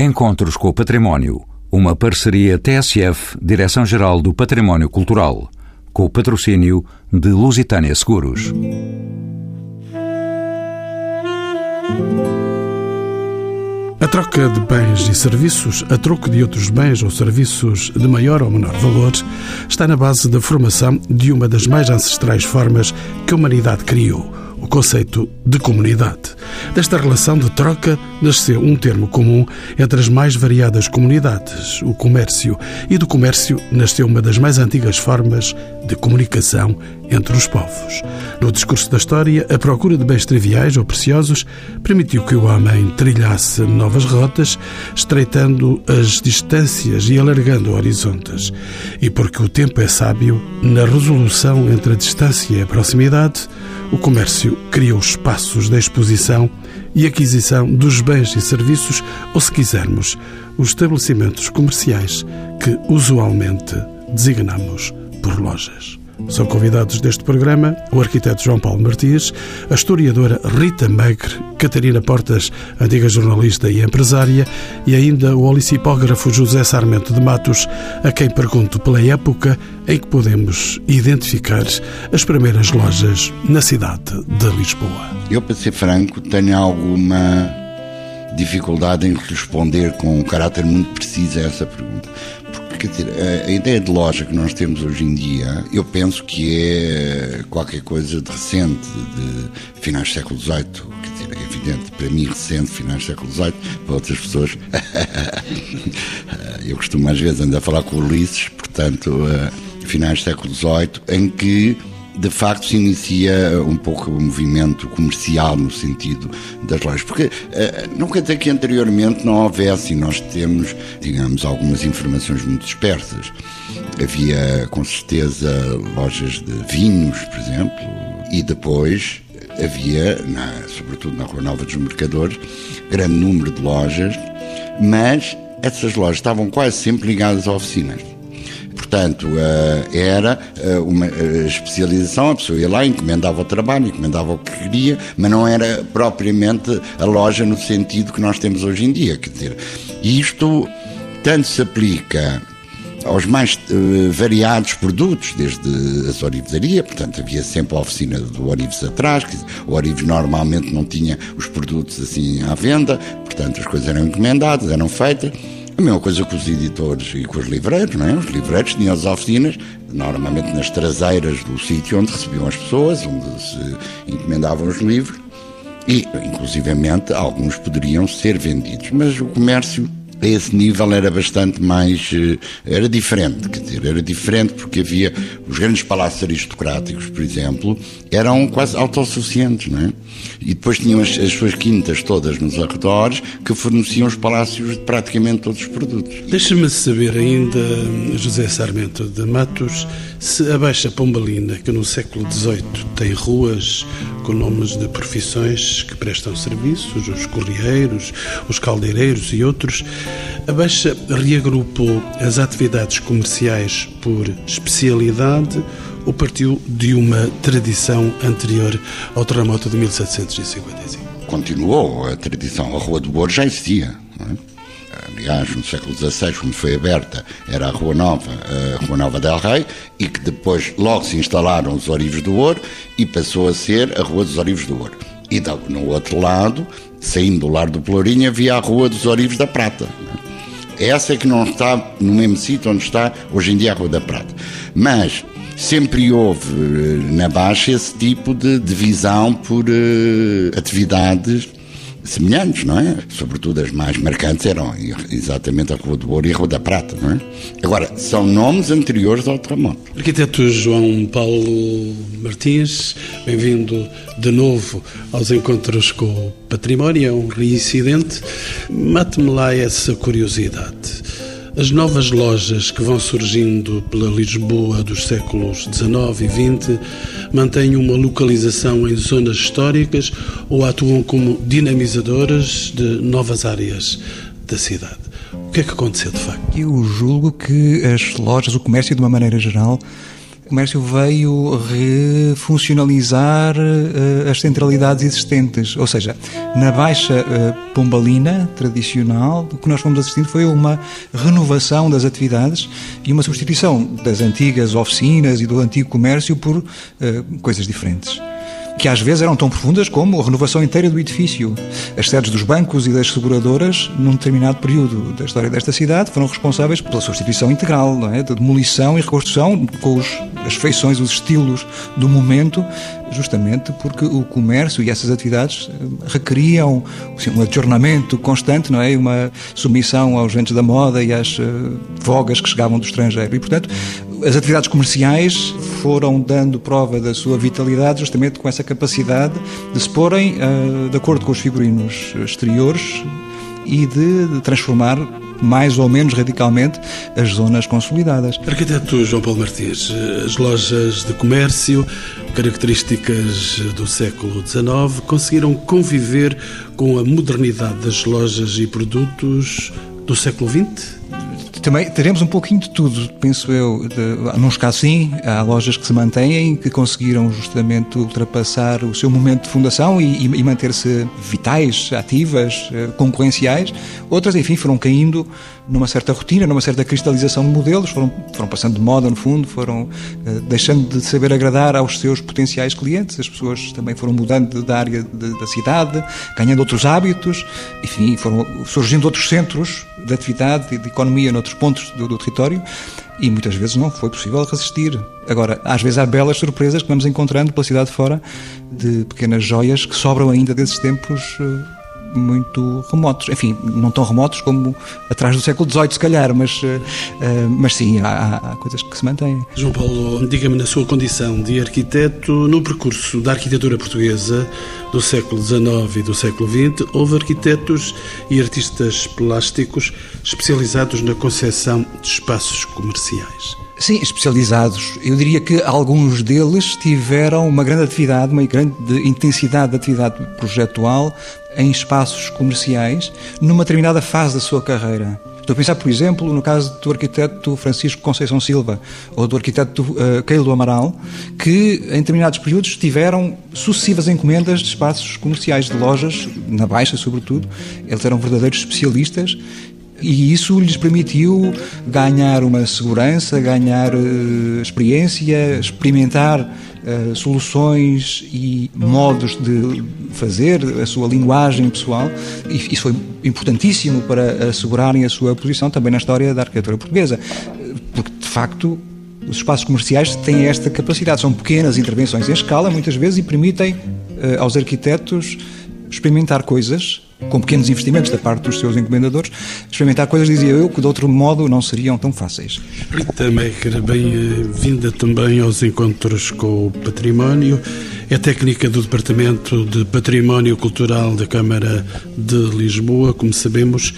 Encontros com o Património, uma parceria TSF, Direção-Geral do Património Cultural, com o patrocínio de Lusitânia Seguros. A troca de bens e serviços, a troco de outros bens ou serviços de maior ou menor valor, está na base da formação de uma das mais ancestrais formas que a humanidade criou o conceito de comunidade. Desta relação de troca nasceu um termo comum entre as mais variadas comunidades, o comércio, e do comércio nasceu uma das mais antigas formas de comunicação entre os povos. No discurso da história, a procura de bens triviais ou preciosos permitiu que o homem trilhasse novas rotas, estreitando as distâncias e alargando horizontes. E porque o tempo é sábio, na resolução entre a distância e a proximidade, o comércio criou espaços de exposição e aquisição dos bens e serviços, ou, se quisermos, os estabelecimentos comerciais que usualmente designamos por lojas. São convidados deste programa o arquiteto João Paulo Martins, a historiadora Rita Megre, Catarina Portas, antiga jornalista e empresária, e ainda o olicipógrafo José Sarmento de Matos, a quem pergunto pela época em que podemos identificar as primeiras lojas na cidade de Lisboa. Eu, para ser franco, tenho alguma dificuldade em responder com um caráter muito preciso a essa pergunta quer dizer, a, a, ideia de loja que nós temos hoje em dia, eu penso que é qualquer coisa de recente, de finais do século XVIII, quer dizer, é evidente, para mim recente, finais do século XVIII, para outras pessoas, eu costumo às vezes andar a falar com Ulisses, portanto, finais do século XVIII, em que de facto se inicia um pouco o movimento comercial no sentido das lojas. Porque uh, não quer dizer que anteriormente não houvesse, e nós temos, digamos, algumas informações muito dispersas. Havia, com certeza, lojas de vinhos, por exemplo, e depois havia, na, sobretudo na Rua Nova dos Mercadores, grande número de lojas, mas essas lojas estavam quase sempre ligadas a oficinas. Portanto, eh, era eh, uma eh, especialização, a pessoa ia lá, encomendava o trabalho, encomendava o que queria, mas não era propriamente a loja no sentido que nós temos hoje em dia. Quer dizer, isto tanto se aplica aos mais uh, variados produtos, desde a orivesaria, portanto havia sempre a oficina do Orives atrás, que o Orives normalmente não tinha os produtos assim à venda, portanto as coisas eram encomendadas, eram feitas. A mesma coisa com os editores e com os livreiros, não é? Os livreiros tinham as oficinas, normalmente nas traseiras do sítio onde recebiam as pessoas, onde se encomendavam os livros, e, inclusivamente, alguns poderiam ser vendidos. Mas o comércio a esse nível era bastante mais. Eh, era diferente, quer dizer, era diferente porque havia. Os grandes palácios aristocráticos, por exemplo, eram quase autossuficientes, não é? E depois tinham as, as suas quintas todas nos arredores que forneciam os palácios de praticamente todos os produtos. Deixa-me saber ainda, José Sarmento de Matos, se a Baixa Pombalina, que no século XVIII tem ruas com nomes de profissões que prestam serviços, os correieiros, os caldeireiros e outros, a Baixa reagrupou as atividades comerciais por especialidade ou partiu de uma tradição anterior ao terremoto de 1755? Continuou a tradição. A Rua do Ouro já existia. É? Aliás, no século XVI, quando foi aberta, era a Rua Nova, a Rua Nova del Rei, e que depois logo se instalaram os Orivos do Ouro e passou a ser a Rua dos Orivos do Ouro. E no outro lado, saindo do Lar do Pelourinho, havia a Rua dos Orivos da Prata. Essa é que não está no mesmo sítio onde está hoje em dia a Rua da Prata. Mas sempre houve eh, na Baixa esse tipo de divisão por uh, atividades semelhantes, não é? Sobretudo as mais marcantes eram exatamente a Rua do Ouro e a Rua da Prata, não é? Agora, são nomes anteriores ao terremoto. Arquiteto João Paulo Martins, bem-vindo de novo aos encontros com o património, é um reincidente. Mate-me lá essa curiosidade. As novas lojas que vão surgindo pela Lisboa dos séculos XIX e XX mantêm uma localização em zonas históricas ou atuam como dinamizadoras de novas áreas da cidade? O que é que aconteceu de facto? Eu julgo que as lojas, o comércio de uma maneira geral, comércio veio refuncionalizar uh, as centralidades existentes, ou seja, na baixa uh, pombalina tradicional, o que nós fomos assistindo foi uma renovação das atividades e uma substituição das antigas oficinas e do antigo comércio por uh, coisas diferentes que às vezes eram tão profundas como a renovação inteira do edifício. As sedes dos bancos e das seguradoras, num determinado período da história desta cidade, foram responsáveis pela substituição integral, não é? de demolição e reconstrução com os, as feições, os estilos do momento, justamente porque o comércio e essas atividades eh, requeriam assim, um adjornamento constante, não é? Uma submissão aos ventos da moda e às uh, vogas que chegavam do estrangeiro. E, portanto, as atividades comerciais foram dando prova da sua vitalidade justamente com essa capacidade de se porem uh, de acordo com os figurinos exteriores e de transformar mais ou menos radicalmente as zonas consolidadas. Arquiteto João Paulo Martins, as lojas de comércio, características do século XIX, conseguiram conviver com a modernidade das lojas e produtos do século XX? Também teremos um pouquinho de tudo, penso eu. De, nos casos, sim, há lojas que se mantêm, que conseguiram justamente ultrapassar o seu momento de fundação e, e manter-se vitais, ativas, eh, concorrenciais. Outras, enfim, foram caindo numa certa rotina, numa certa cristalização de modelos, foram, foram passando de moda, no fundo, foram uh, deixando de saber agradar aos seus potenciais clientes. As pessoas também foram mudando da área de, da cidade, ganhando outros hábitos, enfim, foram surgindo outros centros de atividade e de economia noutros pontos do, do território e muitas vezes não foi possível resistir. Agora, às vezes há belas surpresas que vamos encontrando pela cidade fora de pequenas joias que sobram ainda desses tempos uh, muito remotos. Enfim, não tão remotos como atrás do século XVIII, se calhar, mas, uh, mas sim, há, há, coisas que se mantêm. João Paulo, diga-me na sua condição de arquiteto, no percurso da arquitetura portuguesa do século XIX e do século XX, houve arquitetos e artistas plásticos especializados na concepção de espaços comerciais. Sim, especializados. Eu diria que alguns deles tiveram uma grande atividade, uma grande intensidade de atividade projetual em espaços comerciais numa determinada fase da sua carreira. Estou a pensar, por exemplo, no caso do arquiteto Francisco Conceição Silva ou do arquiteto uh, Keilo Amaral, que em determinados períodos tiveram sucessivas encomendas de espaços comerciais, de lojas, na Baixa sobretudo. Eles eram verdadeiros especialistas e isso lhes permitiu ganhar uma segurança, ganhar uh, experiência, experimentar uh, soluções e modos de fazer, a sua linguagem pessoal. E isso foi importantíssimo para assegurarem a sua posição também na história da arquitetura portuguesa. Porque, de facto, os espaços comerciais têm esta capacidade. São pequenas intervenções em escala, muitas vezes, e permitem uh, aos arquitetos experimentar coisas com pequenos investimentos da parte dos seus encomendadores, experimentar coisas, dizia eu, que de outro modo não seriam tão fáceis. Rita Mecker, bem-vinda também aos encontros com o património. É técnica do Departamento de Património Cultural da Câmara de Lisboa, como sabemos.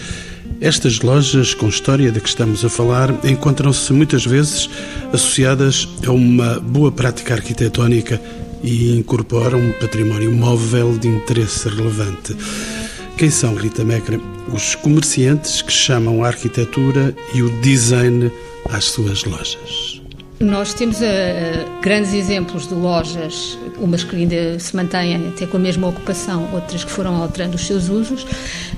Estas lojas com história de que estamos a falar encontram-se muitas vezes associadas a uma boa prática arquitetónica e incorporam um património móvel de interesse relevante. Quem são, Rita Mecra? Os comerciantes que chamam a arquitetura e o design às suas lojas. Nós temos uh, grandes exemplos de lojas, umas que ainda se mantêm até com a mesma ocupação, outras que foram alterando os seus usos,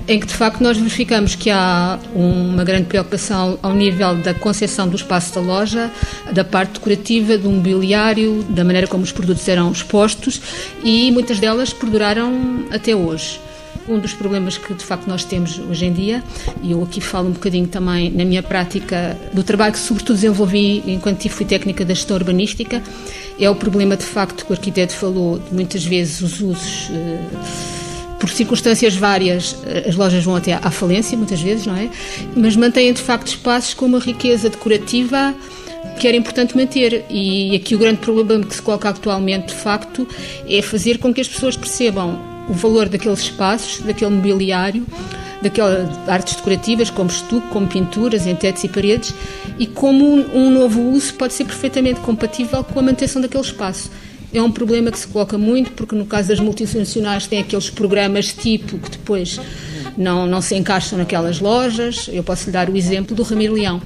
em que de facto nós verificamos que há uma grande preocupação ao nível da concepção do espaço da loja, da parte decorativa, do mobiliário, da maneira como os produtos eram expostos e muitas delas perduraram até hoje. Um dos problemas que de facto nós temos hoje em dia, e eu aqui falo um bocadinho também na minha prática do trabalho que sobretudo desenvolvi enquanto fui técnica da gestão urbanística, é o problema de facto que o arquiteto falou, de muitas vezes os usos. Eh, por circunstâncias várias, eh, as lojas vão até à falência, muitas vezes, não é? Mas mantêm de facto espaços com uma riqueza decorativa que era importante manter. E aqui o grande problema que se coloca atualmente, de facto, é fazer com que as pessoas percebam o valor daqueles espaços, daquele mobiliário, daquelas artes decorativas, como estuque, como pinturas em tetos e paredes, e como um, novo uso pode ser perfeitamente compatível com a manutenção daquele espaço. É um problema que se coloca muito, porque no caso das multinacionais tem aqueles programas tipo que depois não, não se encaixam naquelas lojas. Eu posso lhe dar o exemplo do Ramiro Leão.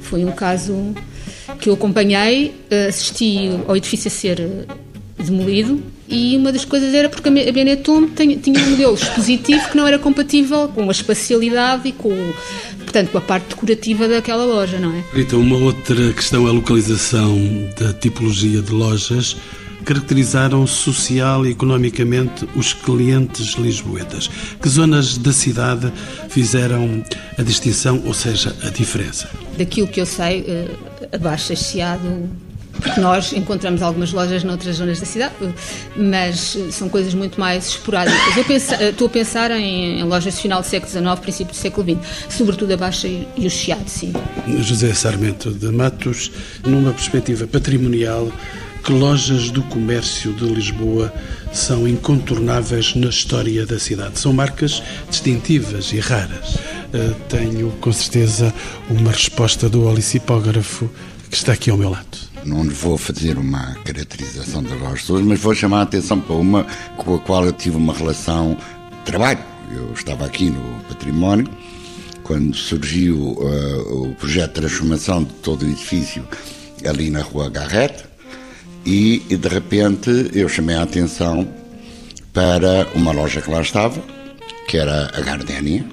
Foi um caso que eu acompanhei, assisti ao edifício a ser demolido e uma das coisas era porque a Benetton tinha um modelo expositivo que não era compatível com a espacialidade e com, portanto, com a parte decorativa daquela loja, não é? Rita, uma outra questão é a localização da tipologia de lojas caracterizaram social e economicamente os clientes lisboetas? Que zonas da cidade fizeram a distinção, ou seja, a diferença? Daquilo que eu sei, eh, abaixo Chiado porque nós encontramos algumas lojas noutras zonas da cidade, mas são coisas muito mais esporádicas. Eu penso, eh, estou a pensar em, em, lojas de final do século XIX, princípio do século XX, sobretudo a Baixa e, o Chiado, sim. José Sarmento de Matos, numa perspectiva patrimonial, que lojas do comércio de Lisboa são incontornáveis na história da cidade? São marcas distintivas e raras. Uh, tenho com certeza uma resposta do olicipógrafo que está aqui ao meu lado. Não lhe vou fazer uma caracterização das lojas todas, mas vou chamar a atenção para uma com a qual eu tive uma relação de trabalho. Eu estava aqui no património quando surgiu uh, o projeto de transformação de todo o edifício ali na rua Garrett e, e de repente eu chamei a atenção para uma loja que lá estava, que era a Gardenia,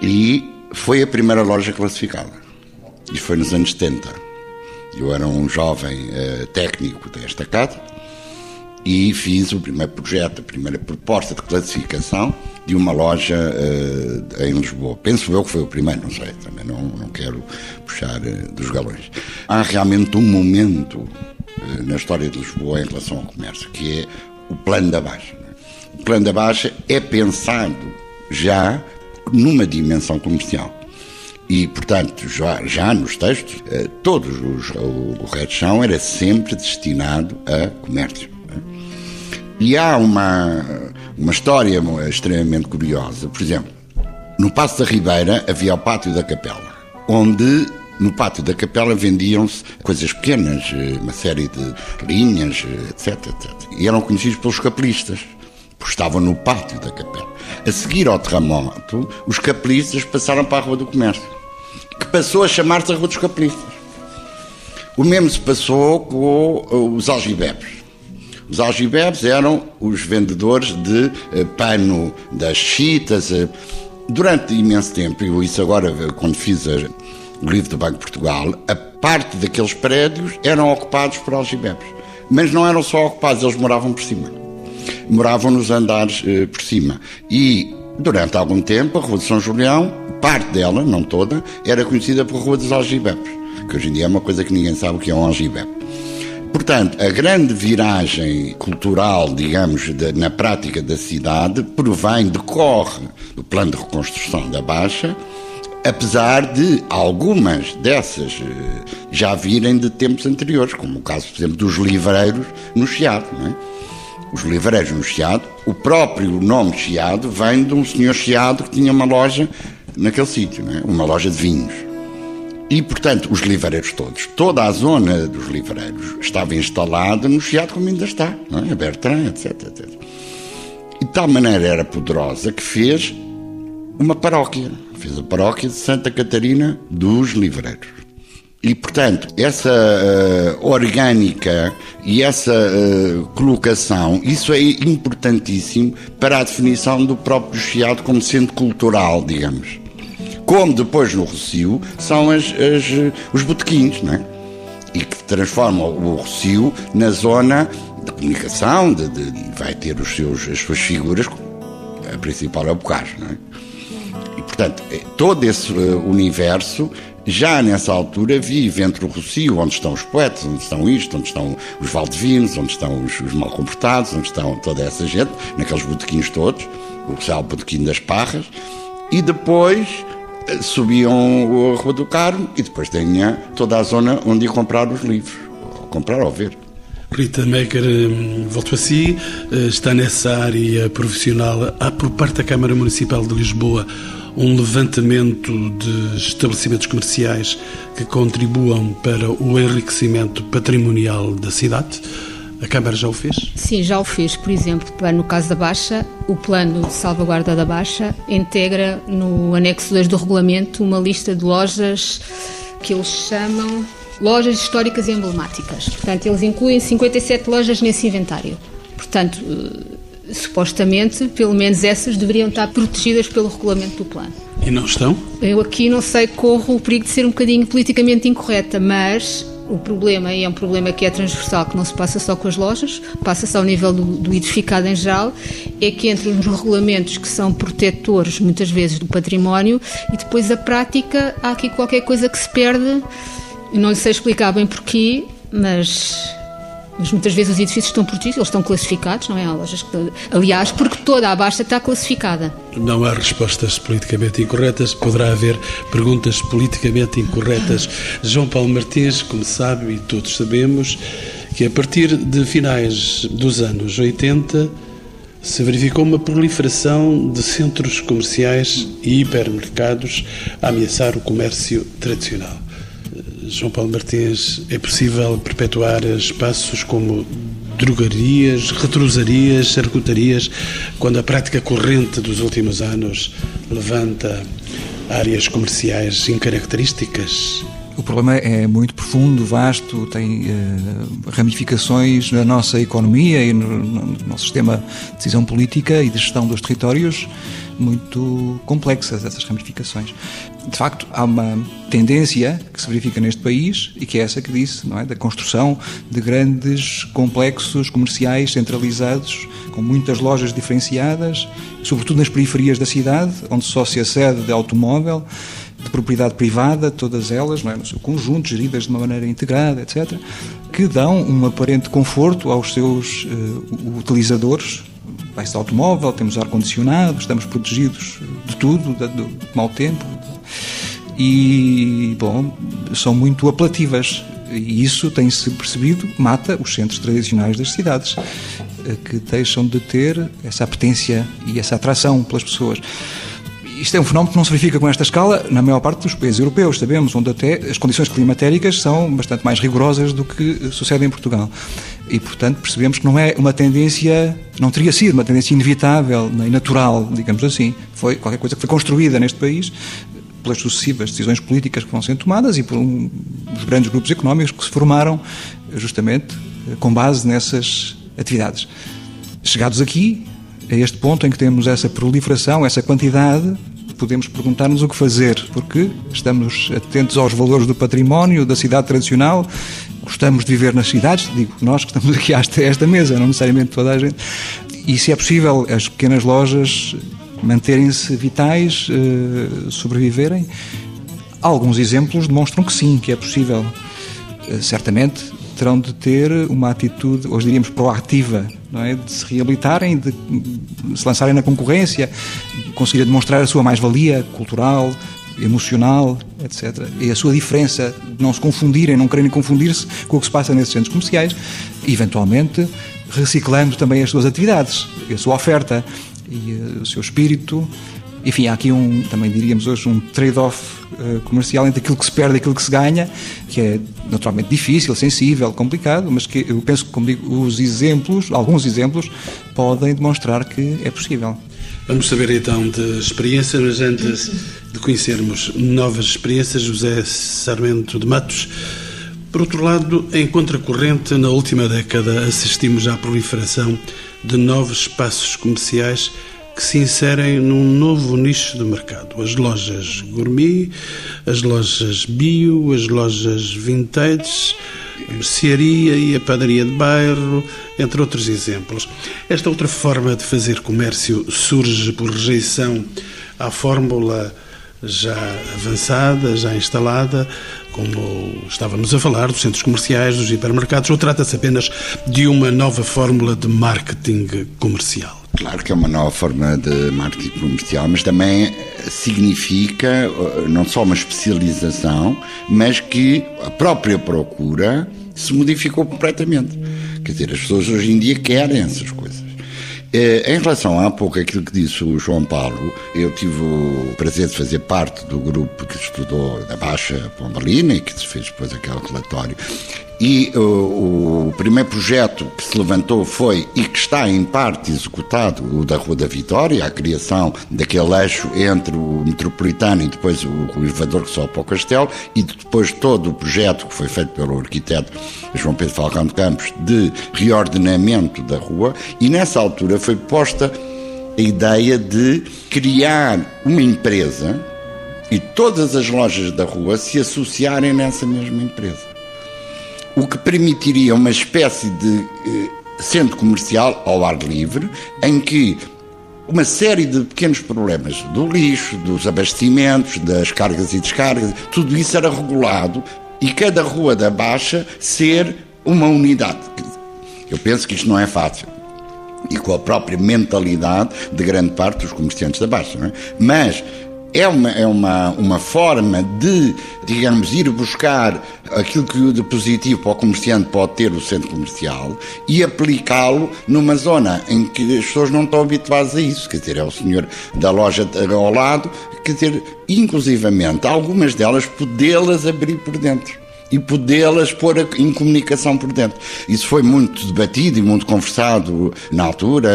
e foi a primeira loja classificada. E foi nos anos 70. Eu era um jovem uh, técnico desta casa e fiz o primeiro projeto, a primeira proposta de classificação de uma loja uh, em Lisboa. Penso eu que foi o primeiro, não sei, também não, não quero puxar uh, dos galões. Há realmente um momento eh, na história de Lisboa em relação ao comércio, que é o plano da Baixa. O plano da Baixa é pensado já numa dimensão comercial. E, portanto, já, já nos textos, eh, todos os, o, o resto de chão era sempre destinado a comércio. E há uma, uma história extremamente curiosa. Por exemplo, no Passo da Ribeira havia o Pátio da Capela, onde no pátio da capela vendiam-se coisas pequenas, eh, uma série de linhas, eh, etc, etc. E eram conhecidos pelos capelistas, porque estavam no pátio da capela. A seguir ao terremoto, os capelistas passaram para a Rua do Comércio, que passou a chamar-se a Rua dos Capelistas. O mesmo se passou com eh, os algibebes. Os algibebes eram os vendedores de pano das chitas. Durante imenso tempo, e isso agora, quando fiz o livro do Banco de Portugal, a parte daqueles prédios eram ocupados por algibebes. Mas não eram só ocupados, eles moravam por cima. Moravam nos andares eh, por cima. E, durante algum tempo, a Rua de São Julião, parte dela, não toda, era conhecida por Rua dos Algibebes, que hoje em dia é uma coisa que ninguém sabe o que é um algibebe. Portanto, a grande viragem cultural, digamos, de, na prática da cidade, provém, decorre do plano de reconstrução da Baixa, apesar de algumas dessas eh, já virem de tempos anteriores, como o caso, por exemplo, dos livreiros no Chiado. Não é? Os livreiros no Chiado, o próprio nome Chiado vem de um senhor Chiado que tinha uma loja naquele sítio, é? uma loja de vinhos. E, portanto, os livreiros todos, toda a zona dos livreiros estava instalada no Chiado como ainda está, não é? Bertrand, etc, etc. E de tal maneira era poderosa que fez uma paróquia fez a paróquia de Santa Catarina dos Livreiros. E, portanto, essa uh, orgânica e essa uh, colocação, isso é importantíssimo para a definição do próprio Chiado como sendo cultural, digamos. Como depois no Rocio são as, as, os botequins, não é? E que transformam o Rocio na zona de comunicação, de, de, vai ter os seus, as suas figuras, a principal é o Bocage, não é? Portanto, eh, todo esse eh, universo já nessa altura vive entre o Rocio, onde estão os poetas, onde estão isto, onde estão os valdevinos, onde estão os, os mal comportados, onde estão toda essa gente, naqueles botequins todos, o que é o botequim das Parras, e depois eh, subiam a Rua do Carmo e depois tinha toda a zona onde ia comprar os livros, ou comprar ou ver. Rita Maker, volto a si, está nessa área profissional. Há por parte da Câmara Municipal de Lisboa um levantamento de estabelecimentos comerciais que contribuam para o enriquecimento patrimonial da cidade. A Câmara já o fez? Sim, já o fez. Por exemplo, no caso da Baixa, o plano de salvaguarda da Baixa integra no anexo 2 do regulamento uma lista de lojas que eles chamam lojas históricas e emblemáticas. Portanto, eles incluem 57 lojas nesse inventário. Portanto, supostamente, pelo menos essas deveriam estar protegidas pelo regulamento do plano. E não estão? Eu aqui não sei, corro o perigo de ser um bocadinho politicamente incorreta, mas o problema, e é um problema que é transversal, que não se passa só com as lojas, passa-se ao nível do, do, edificado em geral, é que entre os regulamentos que são protetores, muitas vezes, do património, e depois a prática, há aqui qualquer coisa que se perde. Não lhe sei explicar bem porquê, mas mas muitas vezes os edifícios estão protegidos, eles estão classificados, não é? Há lojas que, aliás, porque toda a baixa está classificada. Não há respostas politicamente incorretas, poderá haver perguntas politicamente incorretas. João Paulo Martins, como sabe e todos sabemos, que a partir de finais dos anos 80 se verificou uma proliferação de centros comerciais e hipermercados a ameaçar o comércio tradicional. João Paulo Martins, é possível perpetuar espaços como drogarias, retrosarias, charcutarias, quando a prática corrente dos últimos anos levanta áreas comerciais incaracterísticas? O problema é muito profundo, vasto, tem uh, ramificações na nossa economia e no, no nosso sistema de decisão política e de gestão dos territórios muito complexas, essas ramificações. De facto, há uma tendência que se verifica neste país e que é essa que disse, não é? Da construção de grandes complexos comerciais centralizados, com muitas lojas diferenciadas, sobretudo nas periferias da cidade, onde só se acede de automóvel, de propriedade privada, todas elas, não é? no seu conjunto, geridas de uma maneira integrada, etc., que dão um aparente conforto aos seus uh, utilizadores, vai-se de automóvel, temos ar-condicionado, estamos protegidos de tudo, do, do mau tempo. E, bom, são muito apelativas. E isso tem-se percebido, mata os centros tradicionais das cidades, eh, que deixam de ter essa apetência e essa atração pelas pessoas. Isto é um fenómeno que não se verifica com esta escala na maior parte dos países europeus, sabemos, onde até as condições climatéricas são bastante mais rigorosas do que sucede em Portugal. E, portanto, percebemos que não é uma tendência, não teria sido uma tendência inevitável nem natural, digamos assim. Foi qualquer coisa que foi construída neste país pelas sucessivas decisões políticas que vão sendo tomadas e por um, os grandes grupos económicos que se formaram justamente com base nessas atividades. Chegados aqui, a este ponto em que temos essa proliferação, essa quantidade, podemos perguntar-nos o que fazer, porque estamos atentos aos valores do património, da cidade tradicional, gostamos de viver nas cidades, digo nós que estamos aqui a esta mesa, não necessariamente toda a gente, e se é possível as pequenas lojas manterem-se vitais, eh, sobreviverem, alguns exemplos demonstram que sim, que é possível. Eh, certamente terão de ter uma atitude, hoje diríamos, proativa, não é? de se reabilitarem, de se lançarem na concorrência, conseguir demonstrar a sua mais-valia cultural, emocional, etc. E a sua diferença, de não se confundirem, não quererem confundir-se com o que se passa nesses centros comerciais, eventualmente reciclando também as suas atividades, a sua oferta e uh, o seu espírito. Enfim, há aqui um, também diríamos hoje, um trade-off uh, comercial entre aquilo que se perde e aquilo que se ganha, que é naturalmente difícil, sensível, complicado, mas que eu penso que, como digo, os exemplos, alguns exemplos, podem demonstrar que é possível. Vamos saber então de experiências, mas antes de conhecermos novas experiências, José Sarmento de Matos. Por outro lado, em contracorrente, na última década assistimos à proliferação de novos espaços comerciais que se inserem num novo nicho de mercado. As lojas gourmet, as lojas bio, as lojas vintage, a mercearia e a padaria de bairro, entre outros exemplos. Esta outra forma de fazer comércio surge por rejeição à fórmula já avançada, já instalada, como estávamos a falar, dos centros comerciais, dos hipermercados, ou trata-se apenas de uma nova fórmula de marketing comercial? Claro que é uma nova forma de marketing comercial, mas também significa eh, não só uma especialização, mas que a própria procura se modificou completamente. Quer dizer, as pessoas hoje em dia querem essas coisas. Eh, em relação há pouco aquilo que disse o João Paulo, eu tive o prazer de fazer parte do grupo que estudou da Baixa Pombalina e que fez depois aquele relatório. E o, o, primeiro projeto que se levantou foi, e que está em parte executado, o da Rua da Vitória, a criação daquele eixo entre o metropolitano e depois o, o elevador que sobe para o castelo, e depois todo o projeto que foi feito pelo arquiteto João Pedro Falcão de Campos de reordenamento da rua, e nessa altura foi posta a ideia de criar uma empresa e todas as lojas da rua se associarem nessa mesma empresa o que permitiria uma espécie de eh, centro comercial ao ar livre, em que uma série de pequenos problemas do lixo, dos abastecimentos, das cargas e descargas, tudo isso era regulado e cada rua da Baixa ser uma unidade. Eu penso que isto não é fácil. E com a própria mentalidade de grande parte dos comerciantes da Baixa. É? Mas é uma, é uma, uma forma de, digamos, ir buscar aquilo que de positivo para o comerciante pode ter o centro comercial e aplicá-lo numa zona em que as pessoas não estão habituadas a isso. Quer dizer, é o senhor da loja ao lado, quer dizer, inclusivamente, algumas delas podê-las abrir por dentro e podê-las pôr em comunicação por dentro. Isso foi muito debatido e muito conversado na altura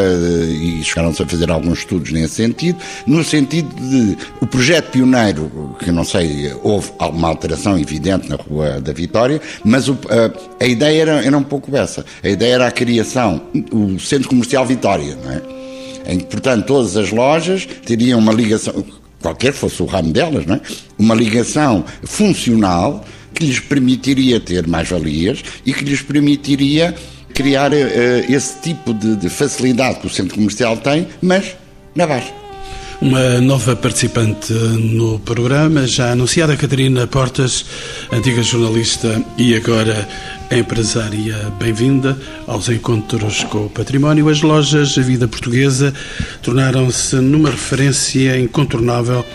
e chegaram-se a fazer alguns estudos nesse sentido, no sentido de o projeto pioneiro, que não sei, houve alguma alteração evidente na Rua da Vitória, mas o, a, a, ideia era, era um pouco essa. A ideia era a criação, o Centro Comercial Vitória, não é? em que, portanto, todas as lojas teriam uma ligação, qualquer fosse o ramo delas, não é? uma ligação funcional que lhes permitiria ter mais-valias e que lhes permitiria criar uh, esse tipo de, de facilidade que o centro comercial tem, mas na baixa. Uma nova participante no programa, já anunciada, Catarina Portas, antiga jornalista e agora empresária. Bem-vinda aos encontros com o património. As lojas A Vida Portuguesa tornaram-se numa referência incontornável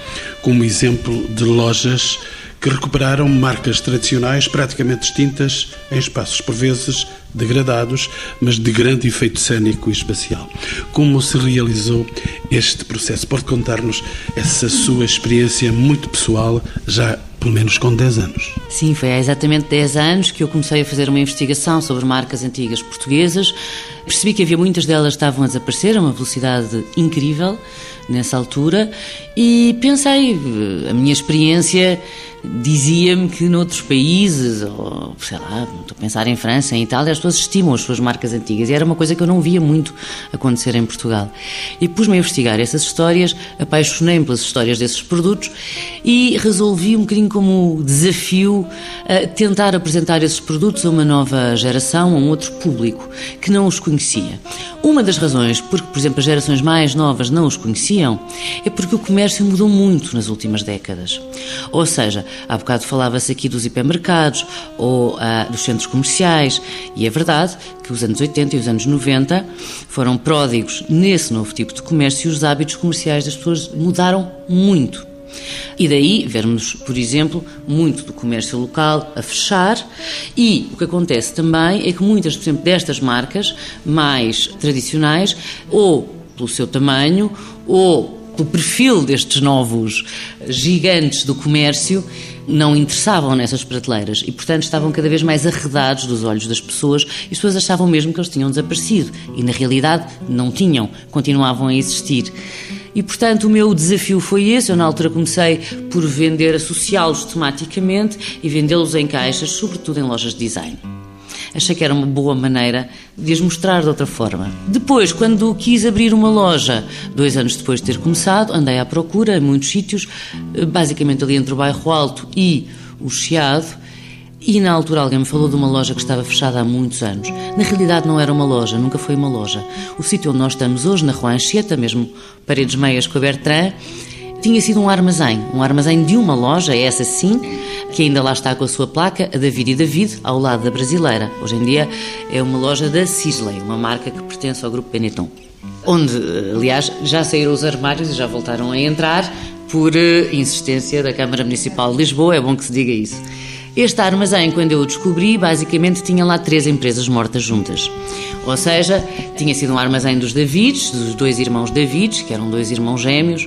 como exemplo de lojas que recuperaram marcas tradicionais praticamente extintas em espaços por vezes degradados, mas de grande efeito cênico e espacial. Como se realizou este processo? Pode contar-nos essa sua experiência muito pessoal, já pelo menos com 10 anos. Sim, foi há exatamente 10 anos que eu comecei a fazer uma investigação sobre marcas antigas portuguesas. Percebi que havia muitas delas que estavam a desaparecer a uma velocidade incrível nessa altura e pensei, a minha experiência dizia-me que noutros países, ou sei lá, estou a pensar em França, em Itália, as pessoas estimam as suas marcas antigas e era uma coisa que eu não via muito acontecer em Portugal. E pus-me a investigar essas histórias, apaixonei-me pelas histórias desses produtos e resolvi um bocadinho como desafio tentar apresentar esses produtos a uma nova geração, a um outro público que não os conhecia. Uma das razões porque, por exemplo, as gerações mais novas não os conheciam é porque o comércio mudou muito nas últimas décadas. Ou seja, Há bocado falava-se aqui dos hipermercados ou ah, dos centros comerciais, e é verdade que os anos 80 e os anos 90 foram pródigos nesse novo tipo de comércio e os hábitos comerciais das pessoas mudaram muito. E daí vermos, por exemplo, muito do comércio local a fechar e o que acontece também é que muitas, por exemplo, destas marcas mais tradicionais, ou pelo seu tamanho, ou o perfil destes novos gigantes do comércio não interessavam nessas prateleiras e, portanto, estavam cada vez mais arredados dos olhos das pessoas e as pessoas achavam mesmo que eles tinham desaparecido e, na realidade, não tinham, continuavam a existir. E, portanto, o meu desafio foi esse. Eu, na altura, comecei por vender, associá-los tematicamente e vendê-los em caixas, sobretudo em lojas de design achei que era uma boa maneira de as mostrar de outra forma. Depois, quando quis abrir uma loja, dois anos depois de ter começado, andei à procura em muitos sítios, basicamente ali entre o bairro Alto e o Chiado, e na altura alguém me falou de uma loja que estava fechada há muitos anos. Na realidade não era uma loja, nunca foi uma loja. O sítio onde nós estamos hoje, na Rua Anchieta, mesmo paredes meias com a Bertrand, tinha sido um armazém, um armazém de uma loja, essa sim, que ainda lá está com a sua placa, a David e David, ao lado da brasileira. Hoje em dia é uma loja da Sisley, uma marca que pertence ao grupo Benetton. Onde, aliás, já saíram os armários e já voltaram a entrar por eh, insistência da Câmara Municipal de Lisboa, é bom que se diga isso. Este armazém, quando eu o descobri, basicamente tinha lá três empresas mortas juntas. Ou seja, tinha sido um armazém dos Davids, dos dois irmãos Davids, que eram dois irmãos gêmeos,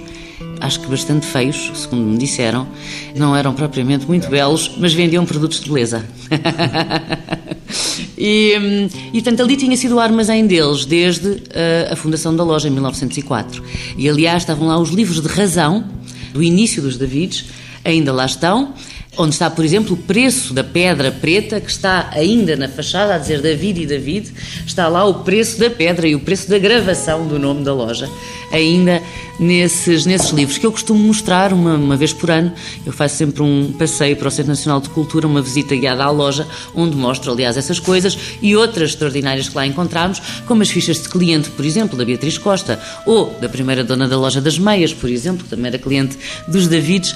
acho que bastante feios, segundo me disseram. Não eram propriamente muito belos, mas vendiam produtos de beleza. e, hum, e, portanto, ali tinha sido o armazém deles desde a, a fundação da loja, em 1904. E, aliás, estavam lá os livros de razão do início dos Davids, ainda lá estão onde está, por exemplo, o preço da pedra preta, que está ainda na fachada a dizer David e David, está lá o preço da pedra e o preço da gravação do nome da loja, ainda nesses, nesses livros, que eu costumo mostrar uma, uma vez por ano. Eu faço sempre um passeio para o Centro Nacional de Cultura, uma visita guiada à loja, onde mostro, aliás, essas coisas e outras extraordinárias que lá encontramos, como as fichas de cliente, por exemplo, da Beatriz Costa, ou da primeira dona da loja das meias, por exemplo, que também era cliente dos Davids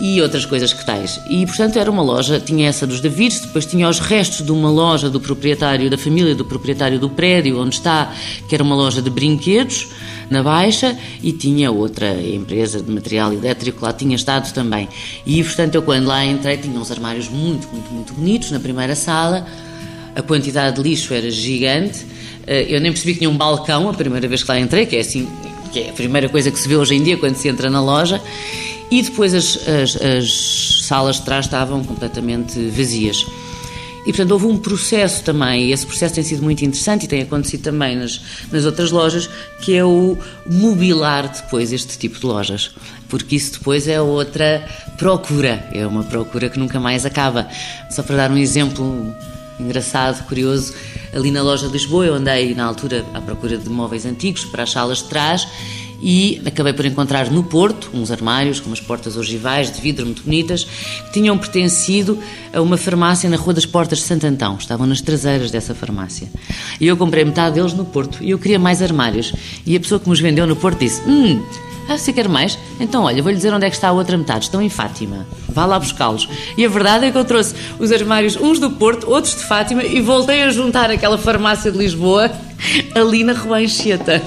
e outras coisas que tais. E, portanto, era uma loja, tinha essa dos Davids, depois tinha os restos de uma loja do proprietário, da família do proprietário do prédio onde está, que era uma loja de brinquedos, na Baixa, e tinha outra empresa de material elétrico lá tinha estado também. E, portanto, eu quando lá entrei, tinha uns armários muito, muito, muito bonitos na primeira sala, a quantidade de lixo era gigante, eh, eu nem percebi que tinha um balcão a primeira vez que lá entrei, que é assim, que é a primeira coisa que se vê hoje em dia quando se entra na loja, e depois as, as, as salas de trás estavam completamente vazias. E, portanto, houve um processo também, e esse processo tem sido muito interessante e tem acontecido também nas, nas outras lojas, que é o mobilar depois este tipo de lojas. Porque isso depois é outra procura, é uma procura que nunca mais acaba. Só para dar um exemplo engraçado, curioso, ali na loja de Lisboa eu andei na altura à procura de móveis antigos para as salas de trás e acabei por encontrar no Porto uns armários com umas portas ogivais de vidro muito bonitas que tinham pertencido a uma farmácia na Rua das Portas de Santo Antão. Estavam nas traseiras dessa farmácia. E eu comprei metade deles no Porto e eu queria mais armários. E a pessoa que nos vendeu no Porto disse: Hum, ah, você quer mais? Então, olha, vou-lhe dizer onde é que está a outra metade. Estão em Fátima. Vá lá buscá-los. E a verdade é que eu trouxe os armários, uns do Porto, outros de Fátima, e voltei a juntar aquela farmácia de Lisboa ali na Rua Anchieta.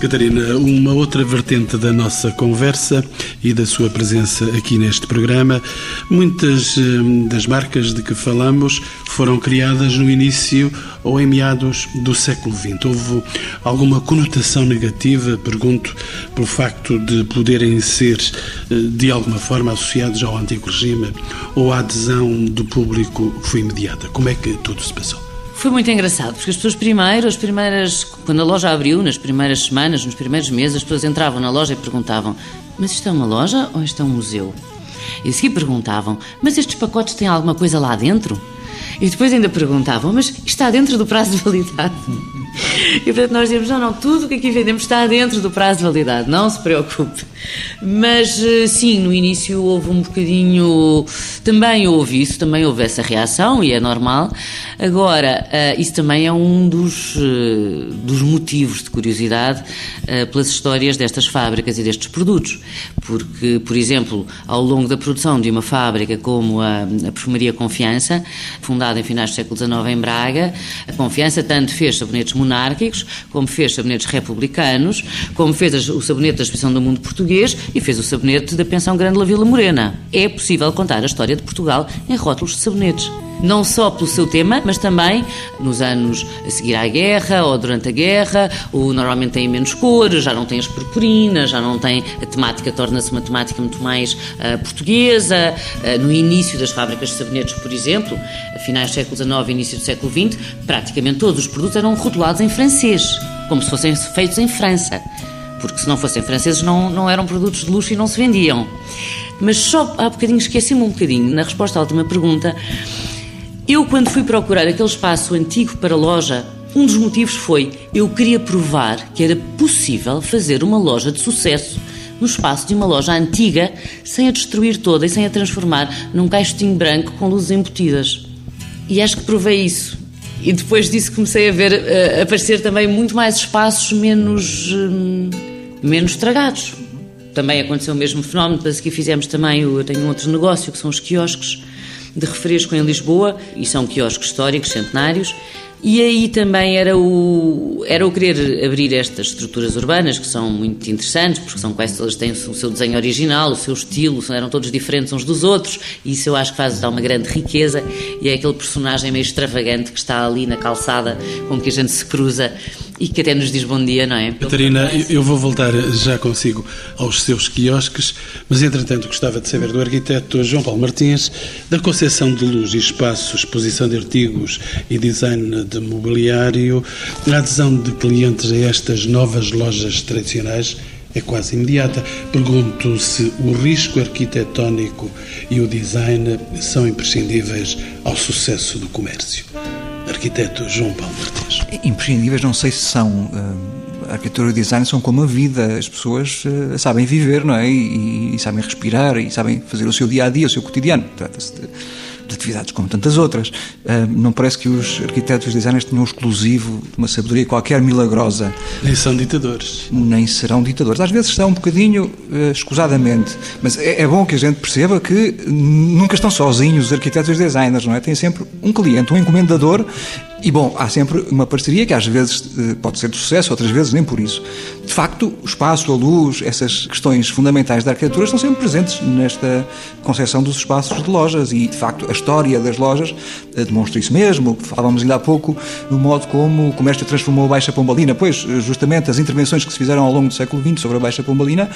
Catarina, uma outra vertente da nossa conversa e da sua presença aqui neste programa, muitas hum, das marcas de que falamos foram criadas no início ou em meados do século XX. Houve alguma conotação negativa, pergunto, pelo facto de poderem ser eh, de alguma forma associados ao antigo regime ou a adesão do público foi imediata? Como é que tudo se passou? Foi muito engraçado, porque as pessoas primeiro, as primeiras, quando a loja abriu, nas primeiras semanas, nos primeiros meses, as pessoas entravam na loja e perguntavam: Mas isto é uma loja ou isto é um museu? E a seguir perguntavam: Mas estes pacotes têm alguma coisa lá dentro? E depois ainda perguntavam: Mas está dentro do prazo de validade? E portanto nós dizemos: Não, não, tudo o que aqui vendemos está dentro do prazo de validade, não se preocupe. Mas eh, sim, no início houve um bocadinho. Também houve isso, também houve essa reação e é normal. Agora, eh, isso também é um dos, eh, dos motivos de curiosidade pelas histórias destas fábricas e destes produtos. Porque, por exemplo, ao longo da produção de uma fábrica como a, a Perfumaria Confiança, fundada em finais do século XIX em Braga, a Confiança tanto fez sabonetes monárquicos, como fez sabonetes republicanos, como fez o sabonete da Exposição do Mundo Português e fez o sabonete da Pensão Grande La Vila Morena. É possível contar a história de Portugal em rótulos de sabonetes não só pelo seu tema, mas também nos anos a seguir à guerra ou durante a guerra, o normalmente tem menos cores, já não tem as purpurinas, já não tem a temática, torna-se uma temática muito mais uh, portuguesa. Uh, no início das fábricas de sabonetes, por exemplo, a finais do século XIX e início do século XX, praticamente todos os produtos eram rotulados em francês, como se fossem feitos em França porque se não fossem franceses não, não eram produtos de luxo e não se vendiam. Mas só há bocadinho, esqueci-me um bocadinho, na resposta à última pergunta, eu quando fui procurar aquele espaço antigo para loja, um dos motivos foi eu queria provar que era possível fazer uma loja de sucesso no espaço de uma loja antiga sem a destruir toda e sem a transformar num caixotinho branco com luzes embutidas. E acho que provei isso. E depois disso comecei a ver uh, aparecer também muito mais espaços menos. Uh, menos estragados. Também aconteceu o mesmo fenómeno, mas aqui fizemos também, eu tenho um outro negócio que são os quiosques de refresco em Lisboa, e são quiosques históricos, centenários, e aí também era o, era o querer abrir estas estruturas urbanas, que são muito interessantes, porque são quase todas têm o seu desenho original, o seu estilo, eram todos diferentes uns dos outros, e isso eu acho que faz dar uma grande riqueza, e é aquele personagem meio extravagante que está ali na calçada com que a gente se cruza e que até nos diz bom dia, não é? Catarina, eu vou voltar já consigo aos seus quiosques, mas entretanto gostava de saber do arquiteto João Paulo Martins da concepção de luz e espaço, exposição de artigos e design de mobiliário, a adesão de clientes a estas novas lojas tradicionais é quase imediata. Pergunto se o risco arquitetónico e o design são imprescindíveis ao sucesso do comércio arquiteto João Paulo Martins. Imprescindíveis, não sei se são. A arquitetura e o design são como a vida. As pessoas uh, sabem viver, não é? E, e, sabem respirar e sabem fazer o seu dia a dia, o seu cotidiano. Trata-se de de atividades como tantas outras. não parece que os arquitetos e designers tenham um exclusivo de uma sabedoria qualquer milagrosa. Nem são ditadores. Nem serão ditadores. Às vezes são um bocadinho uh, escusadamente, mas é, é, bom que a gente perceba que nunca estão sozinhos os arquitetos e designers, não é? Têm sempre um cliente, um encomendador e bom, há sempre uma parceria que às vezes eh, pode ser de sucesso, outras vezes nem por isso. De facto, o espaço, a luz, essas questões fundamentais da arquitetura estão sempre presentes nesta concepção dos espaços de lojas e, de facto, a história das lojas eh, demonstra isso mesmo. Falávamos ainda há pouco no modo como o comércio transformou a Baixa Pombalina. Pois, justamente, as intervenções que se fizeram ao longo do século XX sobre a Baixa Pombalina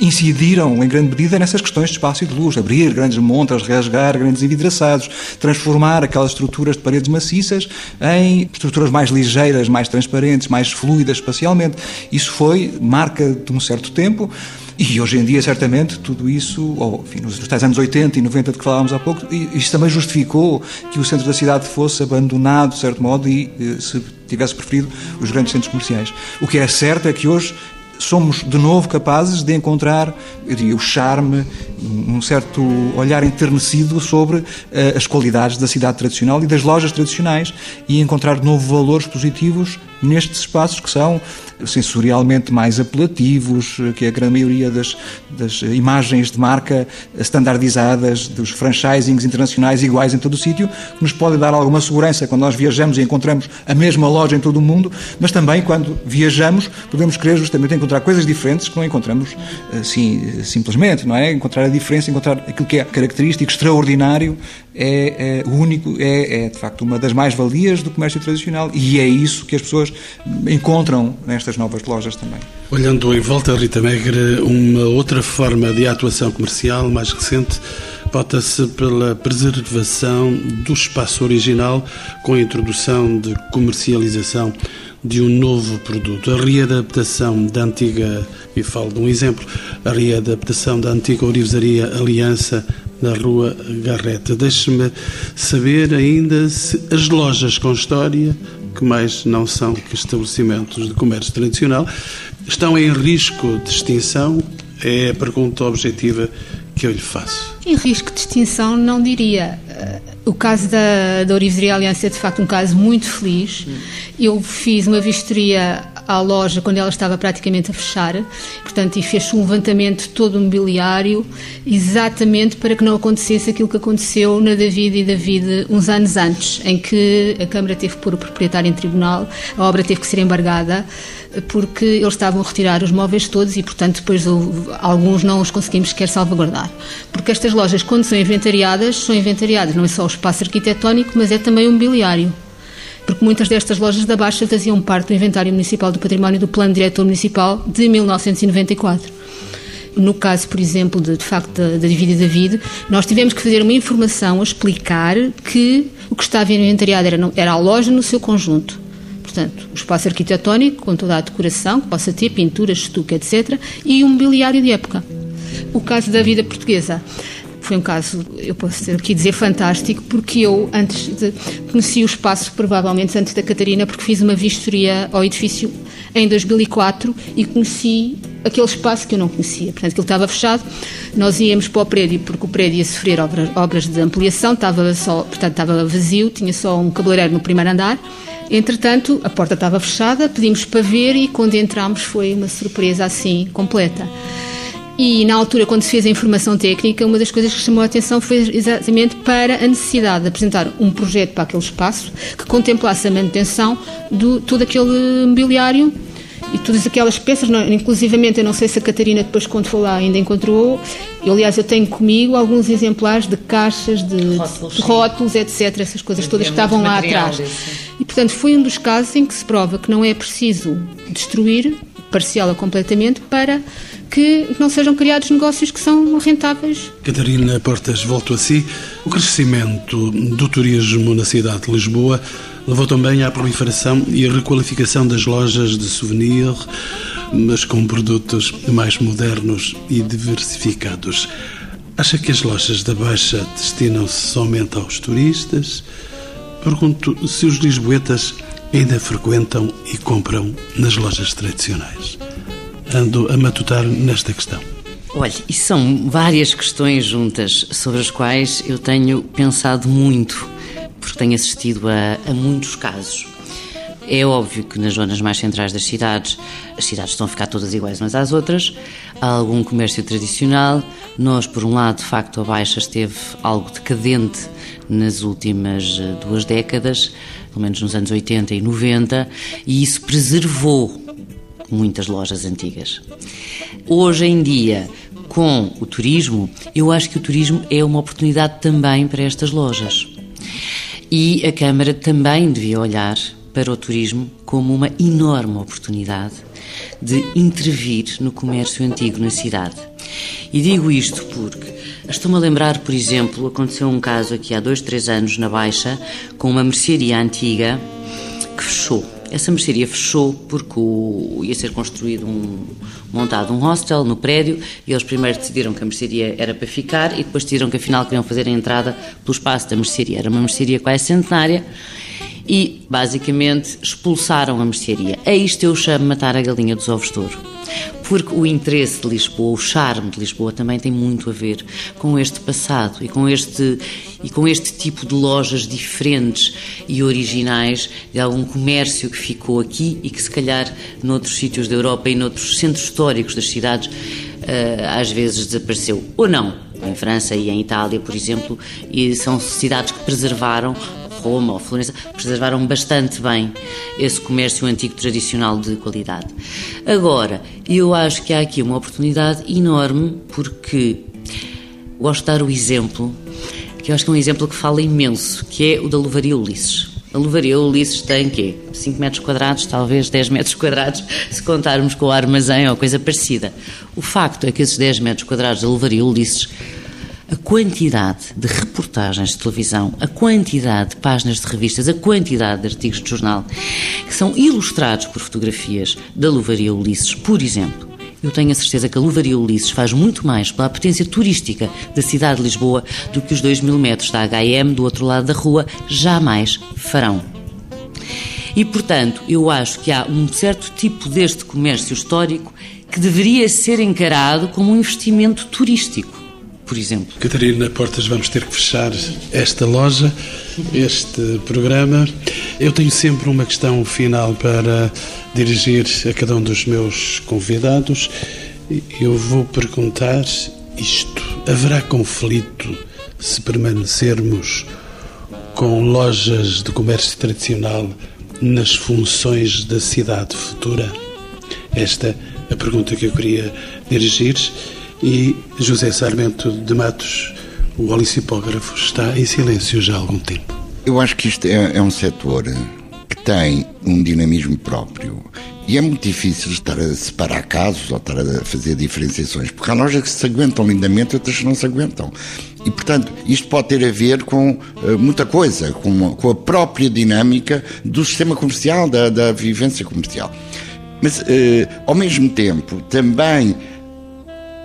incidiram em grande medida nessas questões de espaço e de luz, abrir grandes montras, rasgar grandes envidraçados, transformar aquelas estruturas de paredes maciças em estruturas mais ligeiras, mais transparentes, mais fluidas espacialmente. Isso foi marca de um certo tempo. E hoje em dia, certamente, tudo isso, ou, enfim, nos tais anos 80 e 90 de que falávamos há pouco, isso também justificou que o centro da cidade fosse abandonado, de certo modo, e eh, se tivesse preferido os grandes centros comerciais. O que é certo é que hoje somos de novo capazes de encontrar eu diria, o charme, um certo olhar enternecido sobre uh, as qualidades da cidade tradicional e das lojas tradicionais e encontrar de novo valores positivos nestes espaços que são sensorialmente mais apelativos, que a grande maioria das, das imagens de marca standardizadas, dos franchisings internacionais iguais em todo o sítio, que nos podem dar alguma segurança quando nós viajamos e encontramos a mesma loja em todo o mundo, mas também quando viajamos podemos querer justamente encontrar coisas diferentes que não encontramos assim simplesmente, não é? Encontrar a diferença, encontrar aquilo que é característico, extraordinário, é, é único, é, é de facto uma das mais-valias do comércio tradicional e é isso que as pessoas encontram nestas novas lojas também. Olhando em volta, Rita Megre, uma outra forma de atuação comercial mais recente pauta-se pela preservação do espaço original com a introdução de comercialização de um novo produto. A readaptação da antiga, e falo de um exemplo, a readaptação da antiga orivesaria Aliança na Rua Garreta. Deixe-me saber ainda se as lojas com história que mais não são que estabelecimentos de comércio tradicional, estão em risco de extinção? É a pergunta objetiva que eu lhe faço. Em risco de extinção, não diria. O caso da, da Orivesaria Aliança é de facto um caso muito feliz. Eu fiz uma vistoria à loja quando ela estava praticamente a fechar, portanto, e fez um levantamento todo o mobiliário exatamente para que não acontecesse aquilo que aconteceu na David e David uns anos antes, em que a Câmara teve que pôr o proprietário em tribunal, a obra teve que ser embargada porque eles estavam a retirar os móveis todos e, portanto, depois alguns não os conseguimos sequer salvaguardar. Porque estas lojas, quando são inventariadas, são inventariadas não é só o espaço arquitetónico, mas é também o mobiliário porque muitas destas lojas da Baixa faziam parte do inventário municipal do património do Plano Diretor Municipal de 1994. No caso, por exemplo, de, de facto da, da Divida David, nós tivemos que fazer uma informação a explicar que o que estava inventariado era, era a loja no seu conjunto. Portanto, o espaço arquitetónico, com toda a decoração, que possa ter pinturas, estuque, etc., e o mobiliário de época. O caso da vida portuguesa foi um caso, eu posso aqui dizer, fantástico, porque eu antes de, conheci o espaço, provavelmente antes da Catarina, porque fiz uma vistoria ao edifício em 2004 e conheci aquele espaço que eu não conhecia. Portanto, ele estava fechado, nós íamos para o prédio porque o prédio ia sofrer obras, obras de ampliação, estava só, portanto, estava vazio, tinha só um cabeleireiro no primeiro andar. Entretanto, a porta estava fechada, pedimos para ver e quando entramos foi uma surpresa assim completa. E na altura, quando se fez a informação técnica, uma das coisas que chamou a atenção foi exatamente para a necessidade de apresentar um projeto para aquele espaço que contemplasse a manutenção de todo aquele mobiliário e todas aquelas peças, inclusivamente, eu não sei se a Catarina depois quando foi lá ainda encontrou, eu, aliás, eu tenho comigo alguns exemplares de caixas, de rótulos, de rótulos etc., essas coisas todas que estavam lá atrás. Desse. E portanto, foi um dos casos em que se prova que não é preciso destruir, parcial ou completamente, para que não sejam criados negócios que são rentáveis. Catarina Portas, volto a si. O crescimento do turismo na cidade de Lisboa levou também à proliferação e requalificação das lojas de souvenir, mas com produtos mais modernos e diversificados. Acha que as lojas da Baixa destinam-se somente aos turistas? Pergunto se os lisboetas ainda frequentam e compram nas lojas tradicionais ando a matutar nesta questão? Olha, e são várias questões juntas sobre as quais eu tenho pensado muito, porque tenho assistido a, a muitos casos. É óbvio que nas zonas mais centrais das cidades, as cidades estão a ficar todas iguais umas às outras. Há algum comércio tradicional. Nós, por um lado, de facto, a Baixa esteve algo decadente nas últimas eh, duas décadas, pelo menos nos anos 80 e 90, e isso preservou muitas lojas antigas. Hoje em dia, com o turismo, eu acho que o turismo é uma oportunidade também para estas lojas. E a Câmara também devia olhar para o turismo como uma enorme oportunidade de intervir no comércio antigo na cidade. E digo isto porque estou-me a lembrar, por exemplo, aconteceu um caso aqui há dois, três anos na Baixa com uma mercearia antiga que fechou essa mercearia fechou porque o, ia ser construído um, montado um hostel no prédio e eles primeiro decidiram que a mercearia era para ficar e depois decidiram que afinal queriam fazer a entrada pelo espaço da mercearia. Era uma mercearia quase centenária e basicamente expulsaram a mercearia. A isto eu chamo matar a galinha dos ovos de ouro. Porque o interesse de Lisboa, o charme de Lisboa também tem muito a ver com este passado e com este e com este tipo de lojas diferentes e originais de algum comércio que ficou aqui e que se calhar noutros sítios da Europa e noutros centros históricos das cidades eh, às vezes desapareceu. Ou não. Em França e em Itália, por exemplo, e são cidades que preservaram Roma ou Florença, preservaram bastante bem esse comércio antigo tradicional de qualidade. Agora, eu acho que há aqui uma oportunidade enorme porque gosto de dar o exemplo, que eu acho que é um exemplo que fala imenso, que é o da Luvaria Ulisses. A Luvaria Ulisses tem quê? 5 metros quadrados, talvez 10 metros quadrados, se contarmos com o armazém ou coisa parecida. O facto é que esses 10 metros quadrados da Luvaria Ulisses a quantidade de reportagens de televisão, a quantidade de páginas de revistas, a quantidade de artigos de jornal que são ilustrados por fotografias da Luvaria Ulisses, por exemplo. Eu tenho a certeza que a Luvaria Ulisses faz muito mais pela potência turística da cidade de Lisboa do que os 2 mil metros da HM do outro lado da rua jamais farão. E, portanto, eu acho que há um certo tipo deste comércio histórico que deveria ser encarado como um investimento turístico por exemplo. Catarina Portas, vamos ter que fechar esta loja, este programa. Eu tenho sempre uma questão final para dirigir a cada um dos meus convidados. Eu vou perguntar isto: haverá conflito se permanecermos com lojas de comércio tradicional nas funções da cidade futura? Esta é a pergunta que eu queria dirigir e José Sarmento de Matos, o olicipógrafo, está em silêncio já há algum tempo. Eu acho que isto é, é um setor que tem um dinamismo próprio e é muito difícil estar a separar casos ou estar a fazer diferenciações, porque há lojas que se aguentam lindamente e outras que não se aguentam. E, portanto, isto pode ter a ver com uh, muita coisa, com, com, a própria dinâmica do sistema comercial, da, da vivência comercial. Mas, uh, ao mesmo tempo, também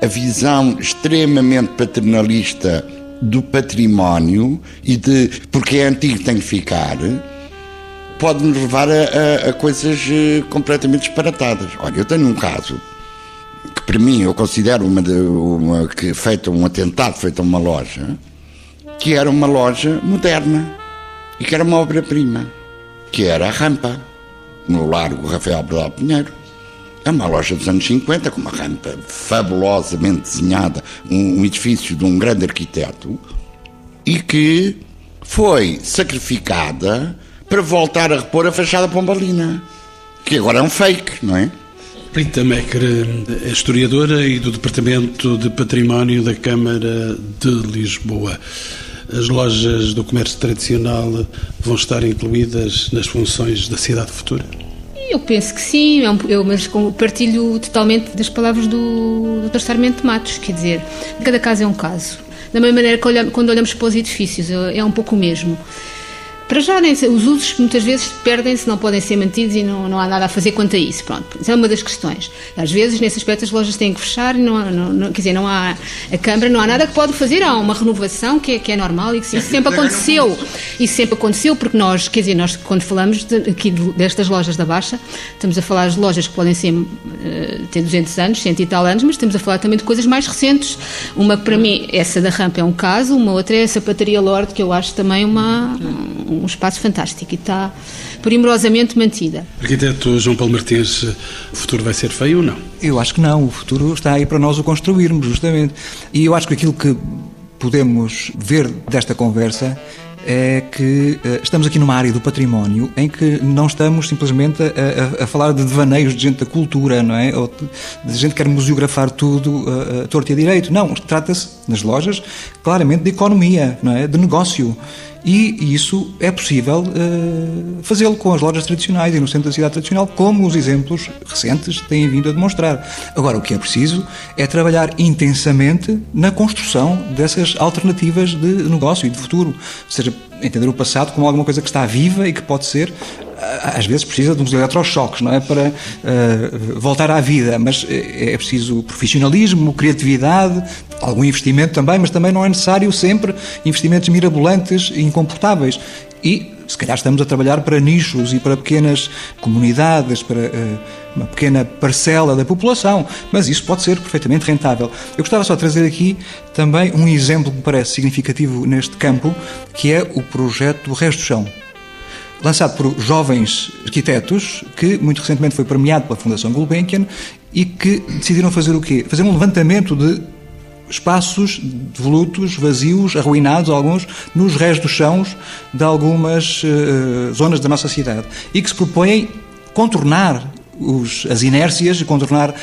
a visão extremamente paternalista do património e de porque é antigo tem que ficar pode nos levar a, a, a, coisas eh, completamente disparatadas. Olha, eu tenho um caso que para mim eu considero uma, de, uma que feito um atentado feito a uma loja que era uma loja moderna e que era uma obra-prima que era a rampa no Largo Rafael Bradal Pinheiro é uma loja dos anos 50, com uma rampa fabulosamente desenhada, um, um edifício de um grande arquiteto, e que foi sacrificada para voltar a repor a fachada pombalina, que agora é um fake, não é? Rita Mecker é historiadora e do Departamento de Património da Câmara de Lisboa. as lojas do comércio tradicional vão estar incluídas nas funções da cidade futura? Eu penso que sim, é eu, mas partilho totalmente das palavras do Dr. Sarmento Matos, quer dizer, cada caso é um caso. Da mesma maneira que olhamos, quando olhamos para os edifícios, é, é um pouco o mesmo. Para já, os usos muitas vezes perdem-se, não podem ser mantidos e não, não há nada a fazer quanto a isso. Pronto, é uma das questões. Às vezes, nesse aspecto, as lojas têm que fechar, não, não, não, quer dizer, não há a Câmara, não há nada que pode fazer, há uma renovação que é, que é normal e que isso sempre aconteceu. Isso sempre aconteceu, porque nós, quer dizer, nós quando falamos de, aqui destas lojas da Baixa, estamos a falar de lojas que podem ser, uh, ter 200 anos, 100 e tal anos, mas estamos a falar também de coisas mais recentes. Uma, para mim, essa da rampa é um caso, uma outra é a sapataria Lorde, que eu acho também uma um espaço fantástico e está primorosamente mantida. Arquiteto João Paulo Martins, o futuro vai ser feio ou não? Eu acho que não, o futuro está aí para nós o construirmos, justamente. E eu acho que aquilo que podemos ver desta conversa é que uh, estamos aqui numa área do património em que não estamos simplesmente a, a, a falar de devaneios de gente da cultura, não é? Ou de, de gente que quer museografar tudo uh, a torto e a direito. Não, trata-se, nas lojas, claramente de economia, não é? De negócio. E isso é possível uh, fazê-lo com as lojas tradicionais e no centro da cidade tradicional, como os exemplos recentes têm vindo a demonstrar. Agora, o que é preciso é trabalhar intensamente na construção dessas alternativas de negócio e de futuro. Ou seja, entender o passado como alguma coisa que está viva e que pode ser às vezes precisa de uns eletrochoques, não é? Para uh, voltar à vida, mas é, é preciso profissionalismo, criatividade, algum investimento também, mas também não é necessário sempre investimentos mirabolantes e incomportáveis. E se calhar estamos a trabalhar para nichos e para pequenas comunidades, para uh, uma pequena parcela da população, mas isso pode ser perfeitamente rentável. Eu gostava só de trazer aqui também um exemplo que me parece significativo neste campo, que é o projeto Resto do Chão lançado por jovens arquitetos, que muito recentemente foi premiado pela Fundação Gulbenkian e que decidiram fazer o quê? Fazer um levantamento de espaços devolutos, vazios, arruinados, alguns, nos restos dos chãos de algumas uh, zonas da nossa cidade e que se propõem contornar os, as inércias e contornar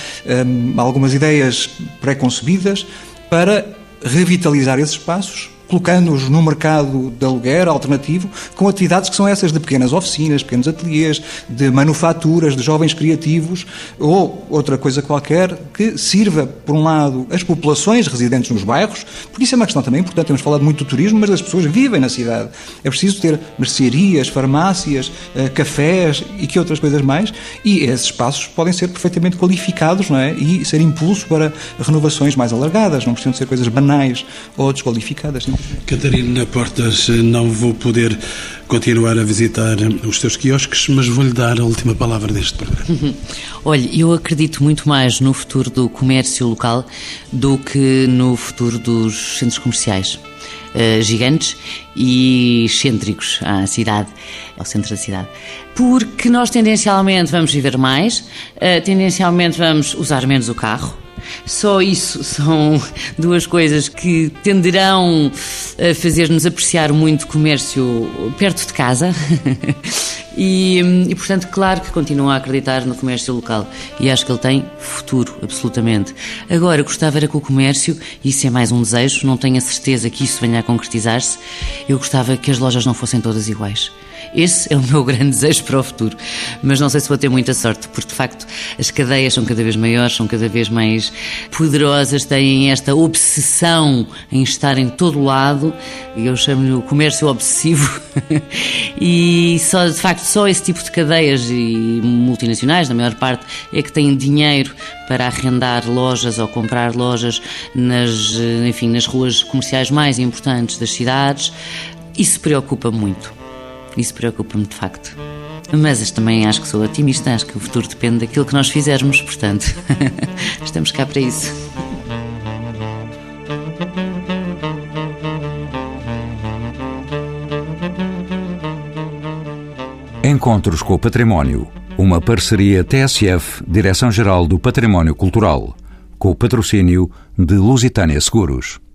um, algumas ideias pré-concebidas para revitalizar esses espaços, colocando-os no mercado de aluguer alternativo, com atividades que são essas de pequenas oficinas, pequenos ateliês, de manufaturas, de jovens criativos ou outra coisa qualquer que sirva, por um lado, as populações residentes nos bairros, porque isso é uma questão também importante. Temos falado muito do turismo, mas as pessoas vivem na cidade. É preciso ter mercearias, farmácias, eh, cafés e que outras coisas mais, e esses espaços podem ser perfeitamente qualificados não é? e ser impulso para renovações mais alargadas, não precisam ser coisas banais ou desqualificadas. Catarina Portas, não vou poder continuar a visitar os teus quiosques, mas vou-lhe dar a última palavra deste programa. Olha, eu acredito muito mais no futuro do comércio local do que no futuro dos centros comerciais. Uh, gigantes e excêntricos à cidade, ao centro da cidade. Porque nós tendencialmente vamos viver mais, uh, tendencialmente vamos usar menos o carro, só isso são duas coisas que tenderão a fazer-nos apreciar muito o comércio perto de casa. E, e, portanto, claro que continuo a acreditar no comércio local e acho que ele tem futuro, absolutamente. Agora, gostava era que o comércio, isso é mais um desejo, não tenho a certeza que isso venha a concretizar-se, eu gostava que as lojas não fossem todas iguais. Esse é o meu grande desejo para o futuro. Mas não sei se vou ter muita sorte, porque de facto as cadeias são cada vez maiores, são cada vez mais poderosas, têm esta obsessão em estar em todo lado. Eu chamo-lhe o comércio obsessivo. e só, de facto, só esse tipo de cadeias e multinacionais, na maior parte, é que têm dinheiro para arrendar lojas ou comprar lojas nas, enfim, nas ruas comerciais mais importantes das cidades. Isso preocupa muito. Isso preocupa-me de facto. Mas também acho que sou otimista, acho que o futuro depende daquilo que nós fizermos, portanto, estamos cá para isso. Encontros com o Património. Uma parceria TSF, Direção-Geral do Património Cultural, com o patrocínio de Lusitânia Seguros.